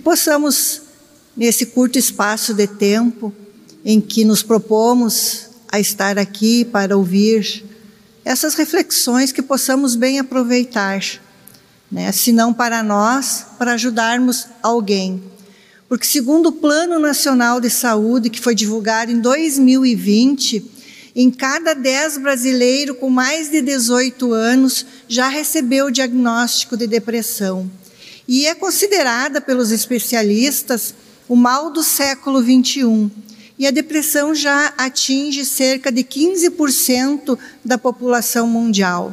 que possamos, nesse curto espaço de tempo em que nos propomos a estar aqui para ouvir essas reflexões, que possamos bem aproveitar, né? se não para nós, para ajudarmos alguém. Porque, segundo o Plano Nacional de Saúde, que foi divulgado em 2020, em cada 10 brasileiros com mais de 18 anos já recebeu o diagnóstico de depressão. E é considerada pelos especialistas o mal do século 21. E a depressão já atinge cerca de 15% da população mundial.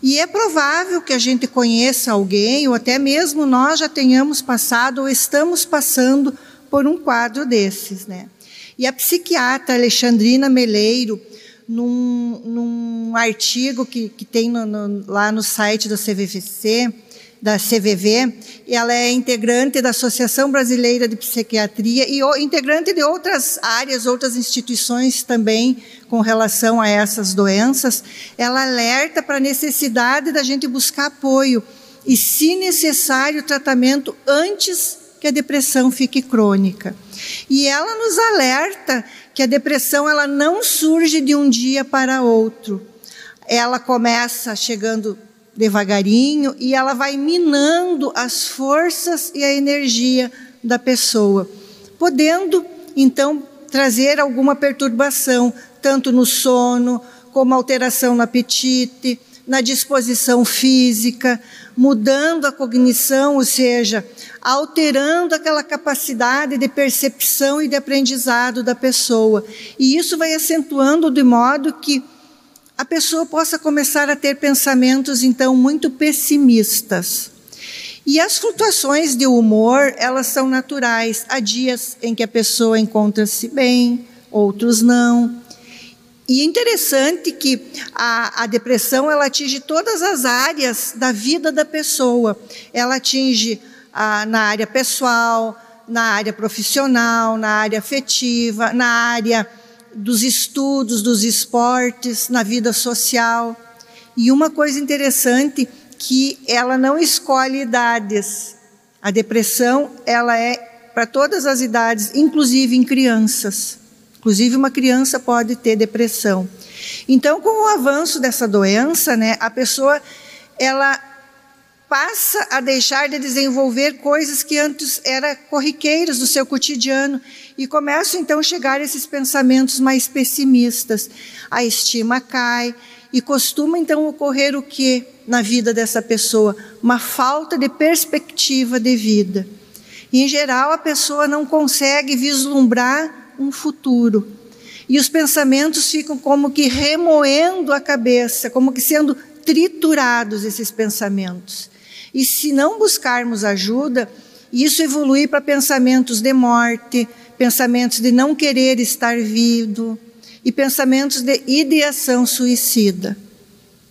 E é provável que a gente conheça alguém, ou até mesmo nós já tenhamos passado ou estamos passando por um quadro desses, né? E a psiquiatra Alexandrina Meleiro, num, num artigo que, que tem no, no, lá no site da CVVC, da CVV, ela é integrante da Associação Brasileira de Psiquiatria e integrante de outras áreas, outras instituições também com relação a essas doenças. Ela alerta para a necessidade da gente buscar apoio e, se necessário, tratamento antes que a depressão fique crônica. E ela nos alerta que a depressão ela não surge de um dia para outro. Ela começa chegando devagarinho e ela vai minando as forças e a energia da pessoa, podendo então trazer alguma perturbação, tanto no sono, como alteração no apetite, na disposição física, mudando a cognição, ou seja, alterando aquela capacidade de percepção e de aprendizado da pessoa. E isso vai acentuando de modo que a pessoa possa começar a ter pensamentos então muito pessimistas. E as flutuações de humor, elas são naturais. Há dias em que a pessoa encontra-se bem, outros não. E é interessante que a, a, depressão ela atinge todas as áreas da vida da pessoa. Ela atinge na área pessoal, na área profissional, na área afetiva, na área dos estudos, dos esportes, na vida social. E uma coisa interessante que ela não escolhe idades. A depressão ela é para todas as idades, inclusive em crianças. Inclusive, uma criança pode ter depressão. Então, com o avanço dessa doença, né, a pessoa ela passa a deixar de desenvolver coisas que antes eram corriqueiras do seu cotidiano e começam então a chegar esses pensamentos mais pessimistas. A estima cai e costuma então ocorrer o que na vida dessa pessoa? Uma falta de perspectiva de vida. E, em geral, a pessoa não consegue vislumbrar um futuro. E os pensamentos ficam como que remoendo a cabeça, como que sendo triturados esses pensamentos. E se não buscarmos ajuda, isso evolui para pensamentos de morte, pensamentos de não querer estar vivo e pensamentos de ideação suicida.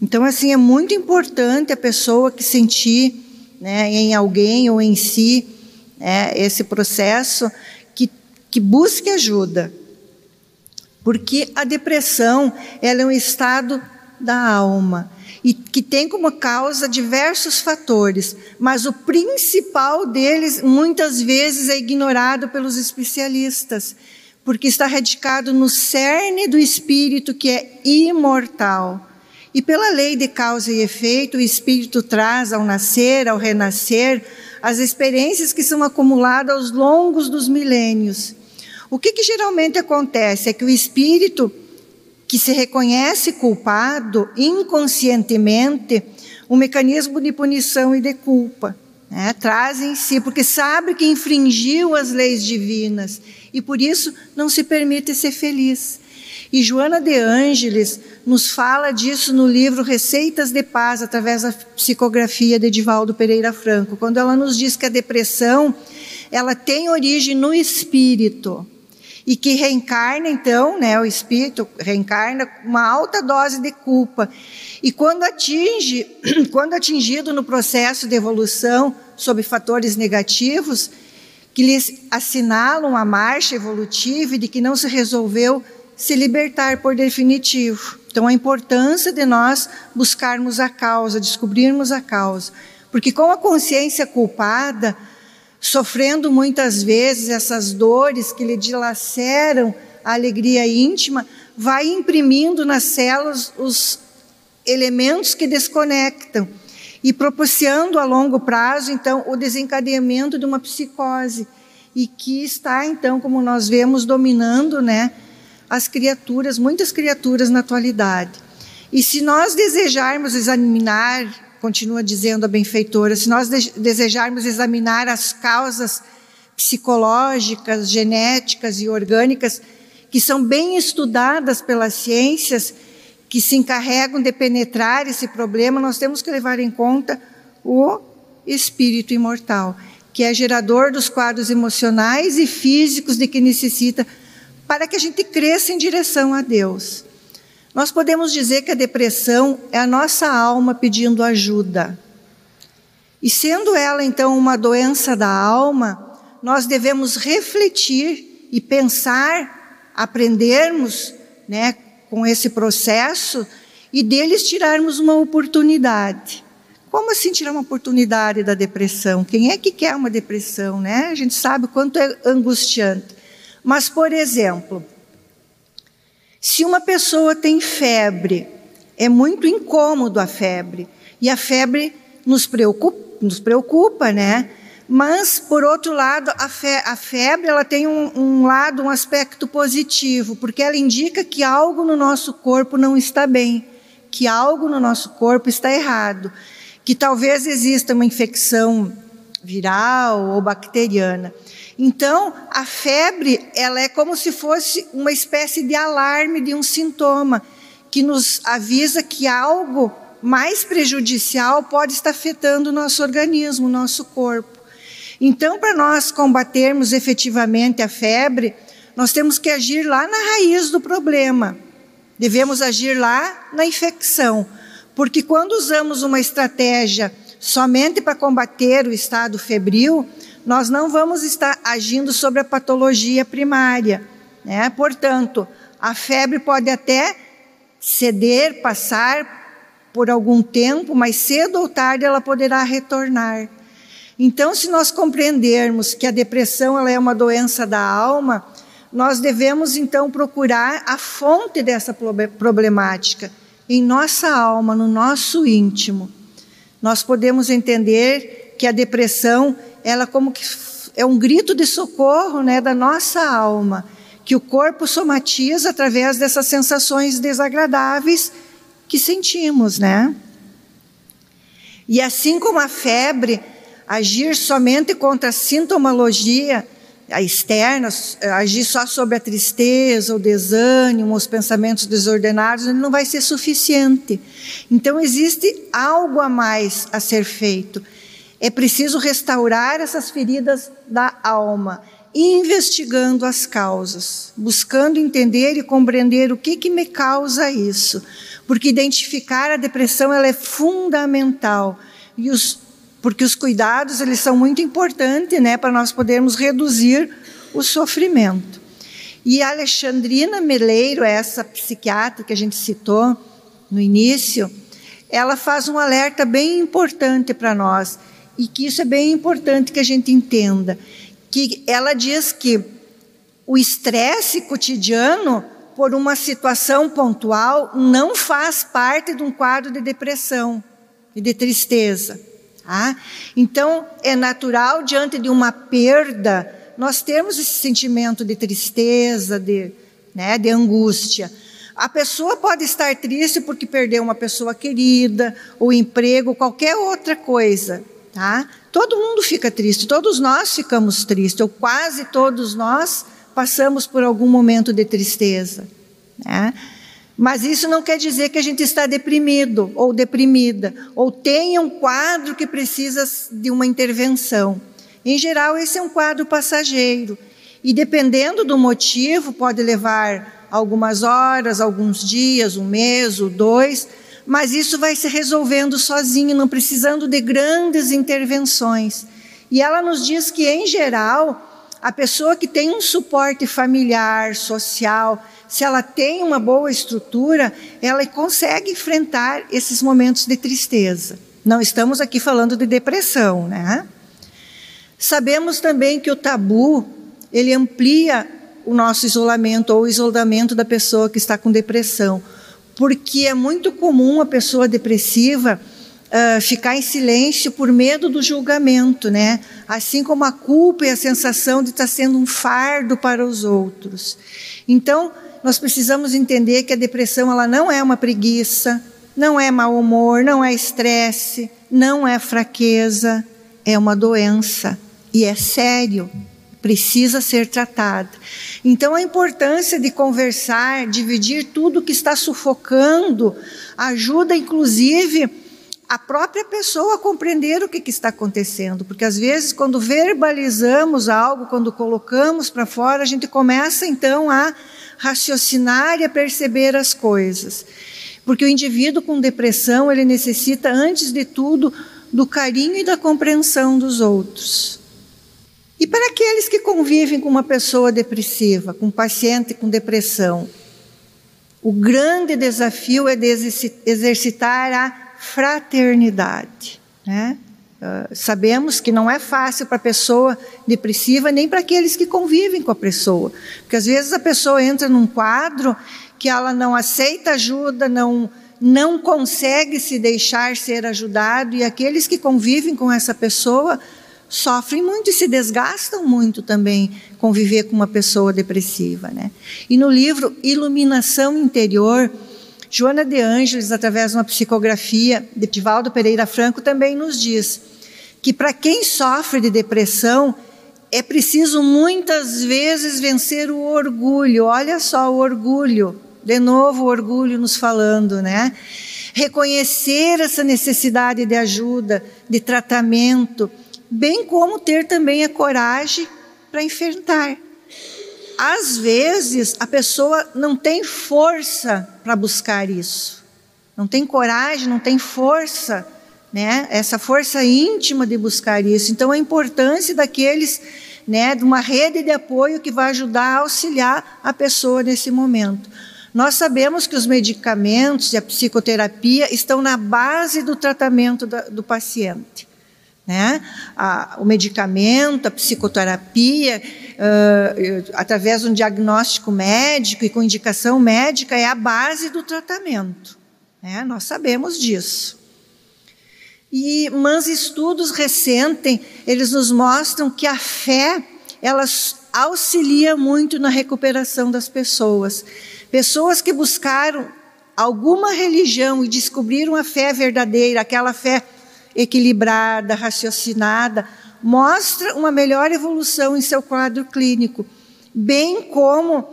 Então, assim, é muito importante a pessoa que sentir né, em alguém ou em si né, esse processo, que busque ajuda. Porque a depressão ela é um estado da alma e que tem como causa diversos fatores, mas o principal deles muitas vezes é ignorado pelos especialistas, porque está radicado no cerne do espírito que é imortal. E pela lei de causa e efeito, o espírito traz ao nascer, ao renascer, as experiências que são acumuladas aos longos dos milênios. O que, que geralmente acontece é que o espírito que se reconhece culpado inconscientemente, um mecanismo de punição e de culpa. Né, traz em si, porque sabe que infringiu as leis divinas e por isso não se permite ser feliz. E Joana de Ângeles nos fala disso no livro Receitas de Paz, através da psicografia de Edivaldo Pereira Franco, quando ela nos diz que a depressão ela tem origem no espírito e que reencarna então, né, o espírito reencarna uma alta dose de culpa. E quando atinge, quando atingido no processo de evolução sob fatores negativos, que lhes assinalam a marcha evolutiva e de que não se resolveu se libertar por definitivo. Então a importância de nós buscarmos a causa, descobrirmos a causa, porque com a consciência culpada, sofrendo muitas vezes essas dores que lhe dilaceram a alegria íntima, vai imprimindo nas células os elementos que desconectam e propiciando a longo prazo, então, o desencadeamento de uma psicose e que está, então, como nós vemos, dominando, né, as criaturas, muitas criaturas na atualidade. E se nós desejarmos examinar, continua dizendo a benfeitora, se nós desejarmos examinar as causas psicológicas, genéticas e orgânicas que são bem estudadas pelas ciências, que se encarregam de penetrar esse problema, nós temos que levar em conta o espírito imortal, que é gerador dos quadros emocionais e físicos de que necessita para que a gente cresça em direção a Deus. Nós podemos dizer que a depressão é a nossa alma pedindo ajuda. E sendo ela então uma doença da alma, nós devemos refletir e pensar aprendermos né, com esse processo e deles tirarmos uma oportunidade. Como assim tirar uma oportunidade da depressão? Quem é que quer uma depressão, né? A gente sabe o quanto é angustiante. Mas, por exemplo, se uma pessoa tem febre, é muito incômodo a febre, e a febre nos preocupa, nos preocupa né? Mas, por outro lado, a, fe a febre ela tem um, um lado, um aspecto positivo, porque ela indica que algo no nosso corpo não está bem, que algo no nosso corpo está errado, que talvez exista uma infecção viral ou bacteriana. Então, a febre, ela é como se fosse uma espécie de alarme de um sintoma que nos avisa que algo mais prejudicial pode estar afetando o nosso organismo, o nosso corpo. Então, para nós combatermos efetivamente a febre, nós temos que agir lá na raiz do problema. Devemos agir lá na infecção, porque quando usamos uma estratégia somente para combater o estado febril, nós não vamos estar agindo sobre a patologia primária. Né? Portanto, a febre pode até ceder, passar por algum tempo, mas cedo ou tarde ela poderá retornar. Então, se nós compreendermos que a depressão ela é uma doença da alma, nós devemos então procurar a fonte dessa problemática em nossa alma, no nosso íntimo. Nós podemos entender que a depressão, ela como que é um grito de socorro, né, da nossa alma, que o corpo somatiza através dessas sensações desagradáveis que sentimos, né? E assim como a febre, agir somente contra a sintomologia a externa, agir só sobre a tristeza, o desânimo, os pensamentos desordenados, ele não vai ser suficiente. Então existe algo a mais a ser feito. É preciso restaurar essas feridas da alma, investigando as causas, buscando entender e compreender o que que me causa isso, porque identificar a depressão ela é fundamental. E os porque os cuidados eles são muito importantes, né, para nós podermos reduzir o sofrimento. E a Alexandrina Meleiro, essa psiquiatra que a gente citou no início, ela faz um alerta bem importante para nós e que isso é bem importante que a gente entenda, que ela diz que o estresse cotidiano por uma situação pontual não faz parte de um quadro de depressão e de tristeza. Tá? Então, é natural, diante de uma perda, nós temos esse sentimento de tristeza, de, né, de angústia. A pessoa pode estar triste porque perdeu uma pessoa querida, o emprego, qualquer outra coisa. Tá? Todo mundo fica triste, todos nós ficamos tristes, ou quase todos nós passamos por algum momento de tristeza. Né? Mas isso não quer dizer que a gente está deprimido ou deprimida, ou tenha um quadro que precisa de uma intervenção. Em geral, esse é um quadro passageiro. E dependendo do motivo, pode levar algumas horas, alguns dias, um mês ou dois, mas isso vai se resolvendo sozinho, não precisando de grandes intervenções. E ela nos diz que, em geral, a pessoa que tem um suporte familiar, social, se ela tem uma boa estrutura, ela consegue enfrentar esses momentos de tristeza. Não estamos aqui falando de depressão, né? Sabemos também que o tabu, ele amplia o nosso isolamento ou o isolamento da pessoa que está com depressão, porque é muito comum a pessoa depressiva uh, ficar em silêncio por medo do julgamento, né? Assim como a culpa e a sensação de estar sendo um fardo para os outros. Então, nós precisamos entender que a depressão ela não é uma preguiça, não é mau humor, não é estresse, não é fraqueza, é uma doença e é sério, precisa ser tratado. Então, a importância de conversar, dividir tudo que está sufocando, ajuda inclusive a própria pessoa a compreender o que, que está acontecendo, porque às vezes, quando verbalizamos algo, quando colocamos para fora, a gente começa então a raciocinar e a perceber as coisas. Porque o indivíduo com depressão, ele necessita, antes de tudo, do carinho e da compreensão dos outros. E para aqueles que convivem com uma pessoa depressiva, com um paciente com depressão, o grande desafio é de exercitar a fraternidade. Né? Uh, sabemos que não é fácil para a pessoa depressiva, nem para aqueles que convivem com a pessoa. Porque às vezes a pessoa entra num quadro que ela não aceita ajuda, não, não consegue se deixar ser ajudado, e aqueles que convivem com essa pessoa sofrem muito e se desgastam muito também conviver com uma pessoa depressiva. Né? E no livro Iluminação Interior, Joana de Ângeles, através de uma psicografia de Divaldo Pereira Franco, também nos diz que para quem sofre de depressão, é preciso muitas vezes vencer o orgulho. Olha só o orgulho. De novo, o orgulho nos falando, né? Reconhecer essa necessidade de ajuda, de tratamento, bem como ter também a coragem para enfrentar. Às vezes, a pessoa não tem força para buscar isso, não tem coragem, não tem força, né? Essa força íntima de buscar isso. Então, a importância daqueles, né, de uma rede de apoio que vai ajudar a auxiliar a pessoa nesse momento. Nós sabemos que os medicamentos e a psicoterapia estão na base do tratamento da, do paciente. Né? A, o medicamento, a psicoterapia, uh, através de um diagnóstico médico e com indicação médica, é a base do tratamento. Né? Nós sabemos disso. E, mas estudos recentes, eles nos mostram que a fé, elas auxilia muito na recuperação das pessoas. Pessoas que buscaram alguma religião e descobriram a fé verdadeira, aquela fé equilibrada, raciocinada, mostra uma melhor evolução em seu quadro clínico, bem como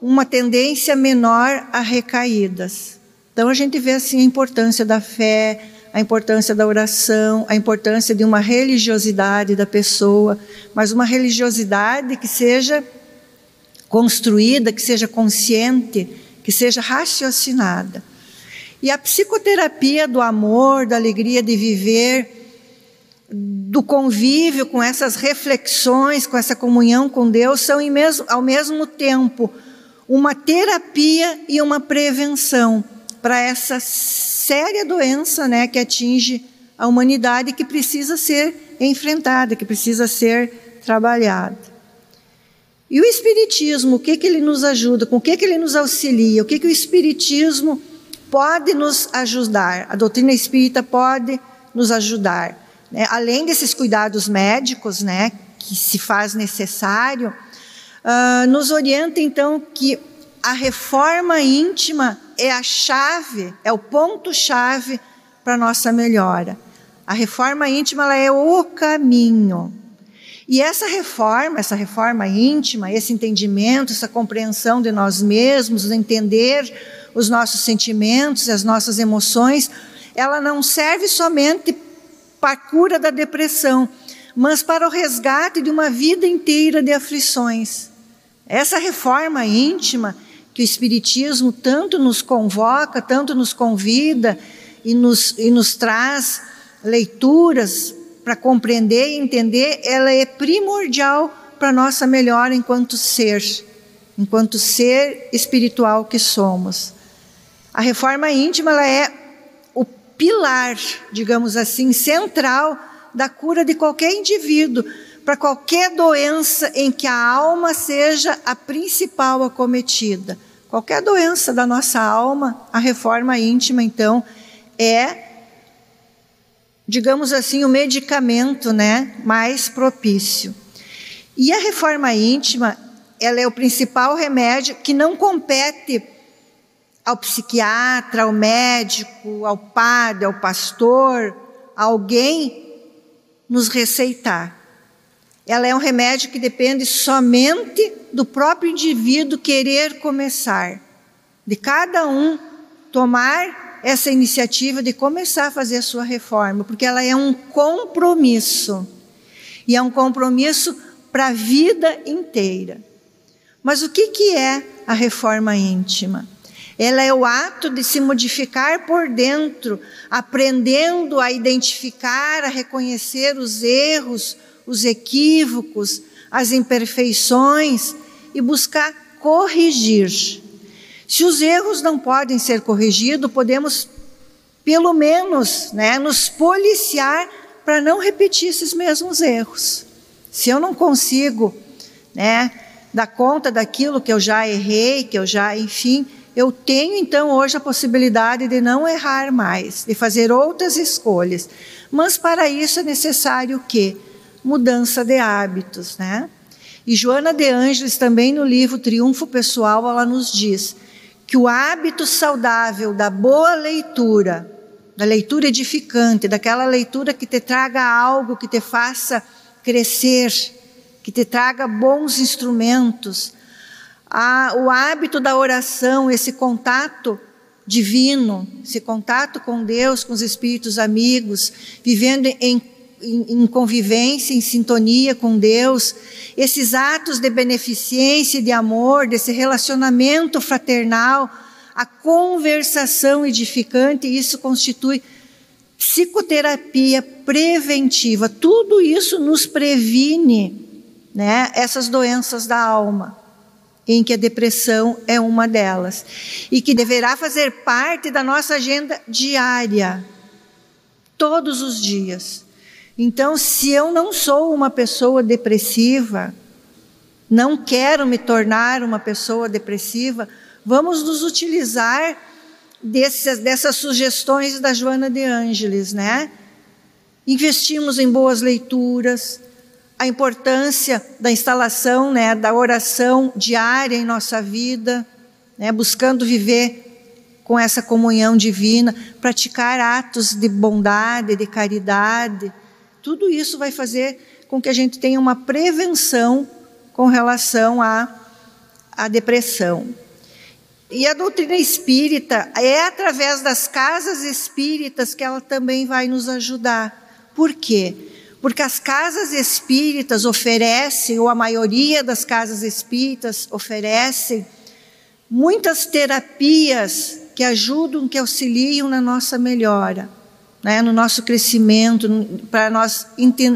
uma tendência menor a recaídas. Então a gente vê assim a importância da fé, a importância da oração, a importância de uma religiosidade da pessoa, mas uma religiosidade que seja construída, que seja consciente, que seja raciocinada. E a psicoterapia do amor, da alegria de viver, do convívio com essas reflexões, com essa comunhão com Deus, são ao mesmo tempo uma terapia e uma prevenção para essa séria doença né, que atinge a humanidade que precisa ser enfrentada, que precisa ser trabalhada. E o Espiritismo, o que, que ele nos ajuda, com o que, que ele nos auxilia, o que, que o Espiritismo pode nos ajudar, a doutrina espírita pode nos ajudar. Né? Além desses cuidados médicos, né, que se faz necessário, uh, nos orienta então que a reforma íntima é a chave, é o ponto-chave para nossa melhora. A reforma íntima ela é o caminho. E essa reforma, essa reforma íntima, esse entendimento, essa compreensão de nós mesmos, entender os nossos sentimentos, as nossas emoções, ela não serve somente para a cura da depressão, mas para o resgate de uma vida inteira de aflições. Essa reforma íntima que o Espiritismo tanto nos convoca, tanto nos convida e nos, e nos traz leituras para compreender e entender, ela é primordial para nossa melhora enquanto ser, enquanto ser espiritual que somos. A reforma íntima ela é o pilar, digamos assim, central da cura de qualquer indivíduo, para qualquer doença em que a alma seja a principal acometida. Qualquer doença da nossa alma, a reforma íntima, então, é, digamos assim, o medicamento né, mais propício. E a reforma íntima, ela é o principal remédio que não compete ao psiquiatra, ao médico, ao padre, ao pastor, a alguém nos receitar. Ela é um remédio que depende somente do próprio indivíduo querer começar, de cada um tomar essa iniciativa de começar a fazer a sua reforma, porque ela é um compromisso. E é um compromisso para a vida inteira. Mas o que, que é a reforma íntima? Ela é o ato de se modificar por dentro, aprendendo a identificar, a reconhecer os erros, os equívocos, as imperfeições e buscar corrigir. Se os erros não podem ser corrigidos, podemos pelo menos né, nos policiar para não repetir esses mesmos erros. Se eu não consigo né, dar conta daquilo que eu já errei, que eu já, enfim, eu tenho então hoje a possibilidade de não errar mais, de fazer outras escolhas. Mas para isso é necessário o quê? Mudança de hábitos, né? E Joana de Ângeles também no livro Triunfo Pessoal, ela nos diz que o hábito saudável da boa leitura, da leitura edificante, daquela leitura que te traga algo que te faça crescer, que te traga bons instrumentos, a, o hábito da oração, esse contato divino, esse contato com Deus, com os espíritos amigos, vivendo em em, convivência, em sintonia com Deus, esses atos de beneficência e de amor, desse relacionamento fraternal, a conversação edificante, isso constitui psicoterapia preventiva. Tudo isso nos previne, né, essas doenças da alma, em que a depressão é uma delas, e que deverá fazer parte da nossa agenda diária, todos os dias. Então, se eu não sou uma pessoa depressiva, não quero me tornar uma pessoa depressiva, vamos nos utilizar dessas, dessas sugestões da Joana de Ângeles, né? Investimos em boas leituras, a importância da instalação, né, da oração diária em nossa vida, né, buscando viver com essa comunhão divina, praticar atos de bondade, de caridade, tudo isso vai fazer com que a gente tenha uma prevenção com relação à, à depressão. E a doutrina espírita é através das casas espíritas que ela também vai nos ajudar. Por quê? Porque as casas espíritas oferecem, ou a maioria das casas espíritas oferecem, muitas terapias que ajudam, que auxiliam na nossa melhora né, no nosso crescimento, para nós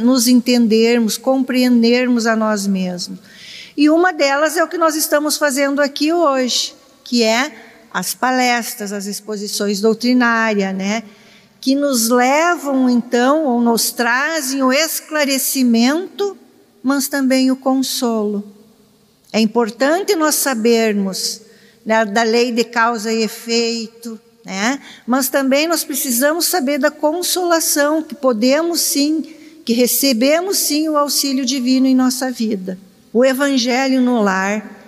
nos entendermos, compreendermos a nós mesmos. E uma delas é o que nós estamos fazendo aqui hoje, que é as palestras, as exposições doutrinárias, né, que nos levam então, ou nos trazem o esclarecimento, mas também o consolo. É importante nós sabermos né, da lei de causa e efeito, né? Mas também nós precisamos saber da consolação que podemos sim, que recebemos sim o auxílio divino em nossa vida. O evangelho no lar,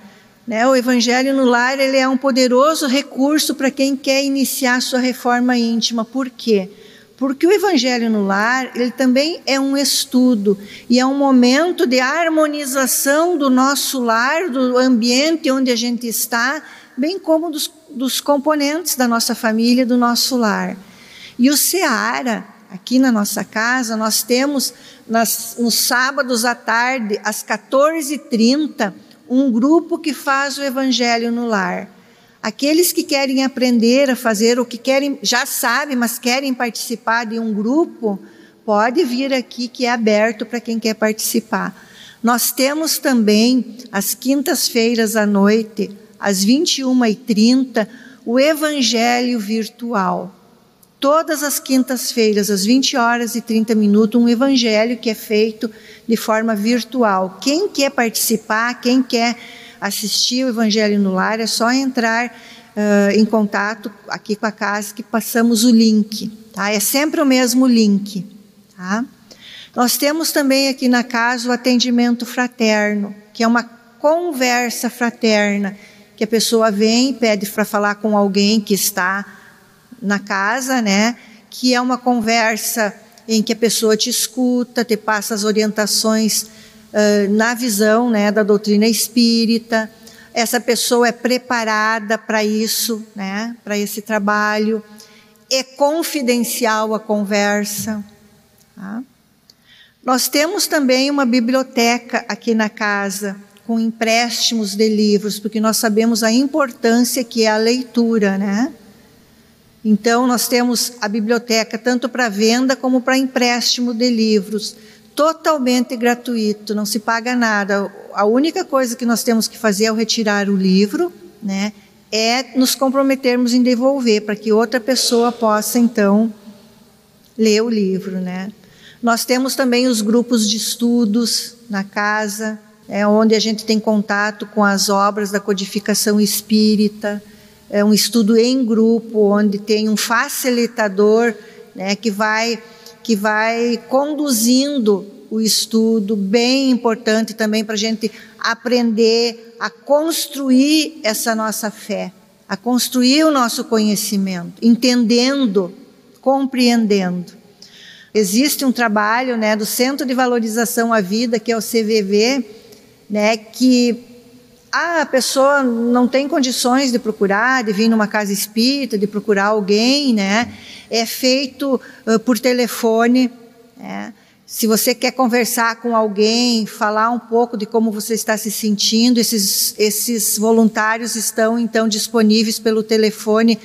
né? O evangelho no lar, ele é um poderoso recurso para quem quer iniciar sua reforma íntima. Por quê? Porque o evangelho no lar, ele também é um estudo e é um momento de harmonização do nosso lar, do ambiente onde a gente está, bem como dos dos componentes da nossa família, do nosso lar. E o Seara, aqui na nossa casa, nós temos nas, nos sábados à tarde, às 14h30, um grupo que faz o Evangelho no lar. Aqueles que querem aprender a fazer, ou que querem, já sabem, mas querem participar de um grupo, pode vir aqui que é aberto para quem quer participar. Nós temos também, às quintas-feiras à noite, às 21h30, o Evangelho Virtual. Todas as quintas-feiras, às 20 horas e 30 minutos, um evangelho que é feito de forma virtual. Quem quer participar, quem quer assistir o Evangelho no Lar, é só entrar uh, em contato aqui com a casa que passamos o link. Tá? É sempre o mesmo link. Tá? Nós temos também aqui na casa o atendimento fraterno, que é uma conversa fraterna, que a pessoa vem e pede para falar com alguém que está na casa, né? Que é uma conversa em que a pessoa te escuta, te passa as orientações uh, na visão, né, da doutrina espírita. Essa pessoa é preparada para isso, né? Para esse trabalho. É confidencial a conversa. Tá? Nós temos também uma biblioteca aqui na casa, com empréstimos de livros, porque nós sabemos a importância que é a leitura, né? Então, nós temos a biblioteca tanto para venda como para empréstimo de livros, totalmente gratuito, não se paga nada. A única coisa que nós temos que fazer ao retirar o livro, né, é nos comprometermos em devolver, para que outra pessoa possa, então, ler o livro, né? Nós temos também os grupos de estudos na casa, é onde a gente tem contato com as obras da codificação espírita, é um estudo em grupo, onde tem um facilitador né, que, vai, que vai conduzindo o estudo, bem importante também para a gente aprender a construir essa nossa fé, a construir o nosso conhecimento, entendendo, compreendendo. Existe um trabalho né, do Centro de Valorização à Vida, que é o CVV, né, que a pessoa não tem condições de procurar, de vir numa casa espírita, de procurar alguém, né? É feito uh, por telefone. Né? Se você quer conversar com alguém, falar um pouco de como você está se sentindo, esses, esses voluntários estão então disponíveis pelo telefone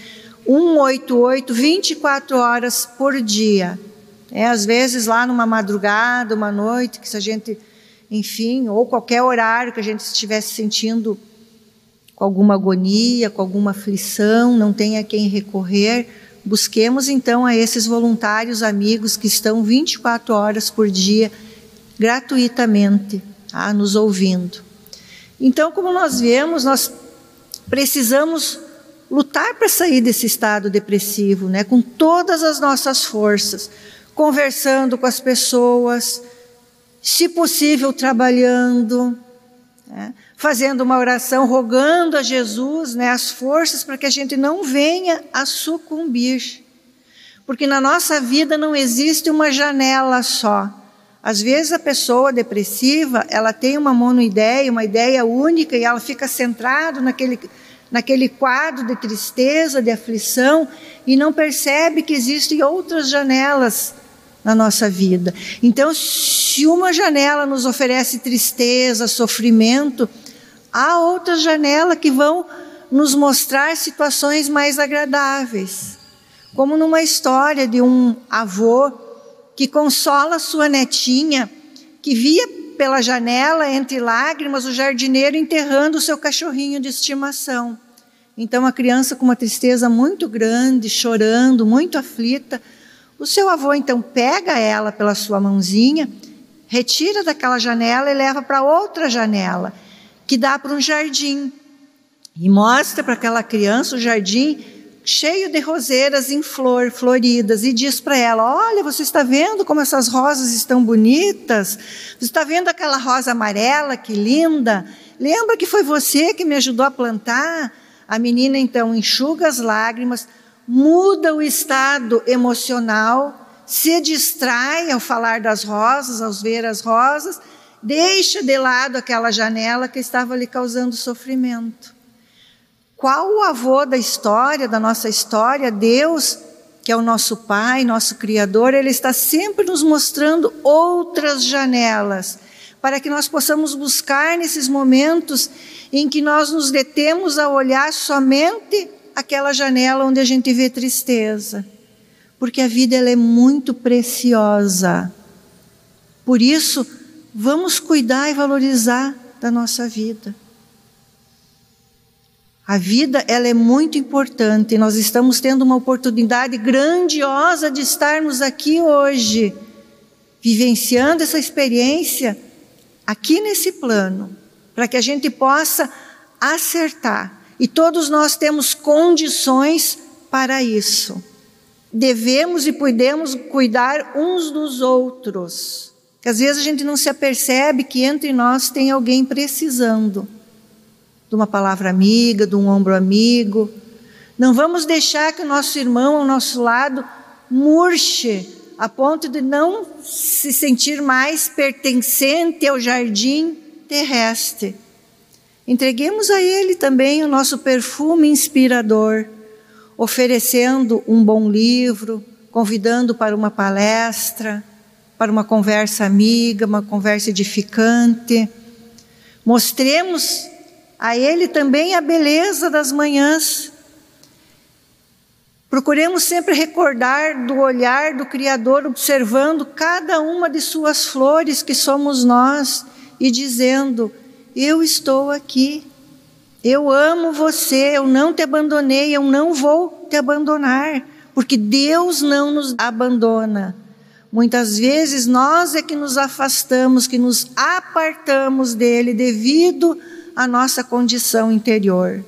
188 24 horas por dia. É, às vezes lá numa madrugada, uma noite, que se a gente, enfim, ou qualquer horário que a gente estivesse sentindo com alguma agonia, com alguma aflição, não tenha quem recorrer, busquemos então a esses voluntários amigos que estão 24 horas por dia gratuitamente tá, nos ouvindo. Então, como nós vemos, nós precisamos lutar para sair desse estado depressivo, né, com todas as nossas forças conversando com as pessoas, se possível trabalhando, né? fazendo uma oração, rogando a Jesus né, as forças para que a gente não venha a sucumbir. Porque na nossa vida não existe uma janela só. Às vezes a pessoa depressiva, ela tem uma monoideia, uma ideia única e ela fica centrada naquele, naquele quadro de tristeza, de aflição e não percebe que existem outras janelas na nossa vida. Então, se uma janela nos oferece tristeza, sofrimento, há outras janelas que vão nos mostrar situações mais agradáveis. Como numa história de um avô que consola sua netinha, que via pela janela, entre lágrimas, o jardineiro enterrando o seu cachorrinho de estimação. Então, a criança, com uma tristeza muito grande, chorando, muito aflita, o seu avô então pega ela pela sua mãozinha, retira daquela janela e leva para outra janela, que dá para um jardim. E mostra para aquela criança o jardim cheio de roseiras em flor, floridas, e diz para ela: Olha, você está vendo como essas rosas estão bonitas? Você está vendo aquela rosa amarela, que linda? Lembra que foi você que me ajudou a plantar? A menina então enxuga as lágrimas, muda o estado emocional, se distrai ao falar das rosas, ao ver as rosas, deixa de lado aquela janela que estava lhe causando sofrimento. Qual o avô da história, da nossa história? Deus, que é o nosso Pai, nosso Criador, Ele está sempre nos mostrando outras janelas, para que nós possamos buscar nesses momentos em que nós nos detemos a olhar somente aquela janela onde a gente vê tristeza, porque a vida ela é muito preciosa. Por isso, vamos cuidar e valorizar da nossa vida. A vida ela é muito importante. Nós estamos tendo uma oportunidade grandiosa de estarmos aqui hoje, vivenciando essa experiência aqui nesse plano, para que a gente possa acertar. E todos nós temos condições para isso. Devemos e podemos cuidar uns dos outros. Que às vezes a gente não se apercebe que entre nós tem alguém precisando de uma palavra amiga, de um ombro amigo. Não vamos deixar que o nosso irmão ao nosso lado murche a ponto de não se sentir mais pertencente ao jardim terrestre. Entreguemos a ele também o nosso perfume inspirador, oferecendo um bom livro, convidando para uma palestra, para uma conversa amiga, uma conversa edificante. Mostremos a Ele também a beleza das manhãs. Procuremos sempre recordar do olhar do Criador, observando cada uma de Suas flores, que somos nós, e dizendo: Eu estou aqui, eu amo você, eu não te abandonei, eu não vou te abandonar, porque Deus não nos abandona. Muitas vezes nós é que nos afastamos, que nos apartamos dele devido a nossa condição interior.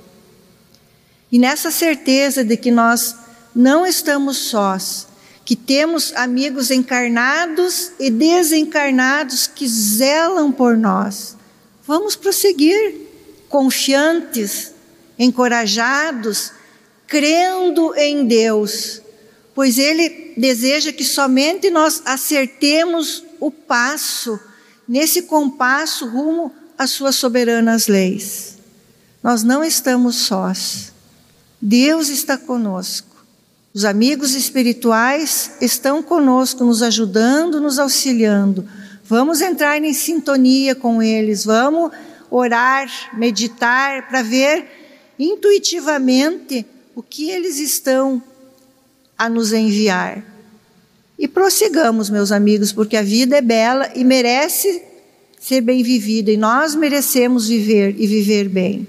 E nessa certeza de que nós não estamos sós, que temos amigos encarnados e desencarnados que zelam por nós, vamos prosseguir confiantes, encorajados, crendo em Deus, pois Ele deseja que somente nós acertemos o passo nesse compasso rumo as suas soberanas leis. Nós não estamos sós. Deus está conosco. Os amigos espirituais estão conosco, nos ajudando, nos auxiliando. Vamos entrar em sintonia com eles, vamos orar, meditar, para ver intuitivamente o que eles estão a nos enviar. E prossigamos, meus amigos, porque a vida é bela e merece ser bem vivida e nós merecemos viver e viver bem.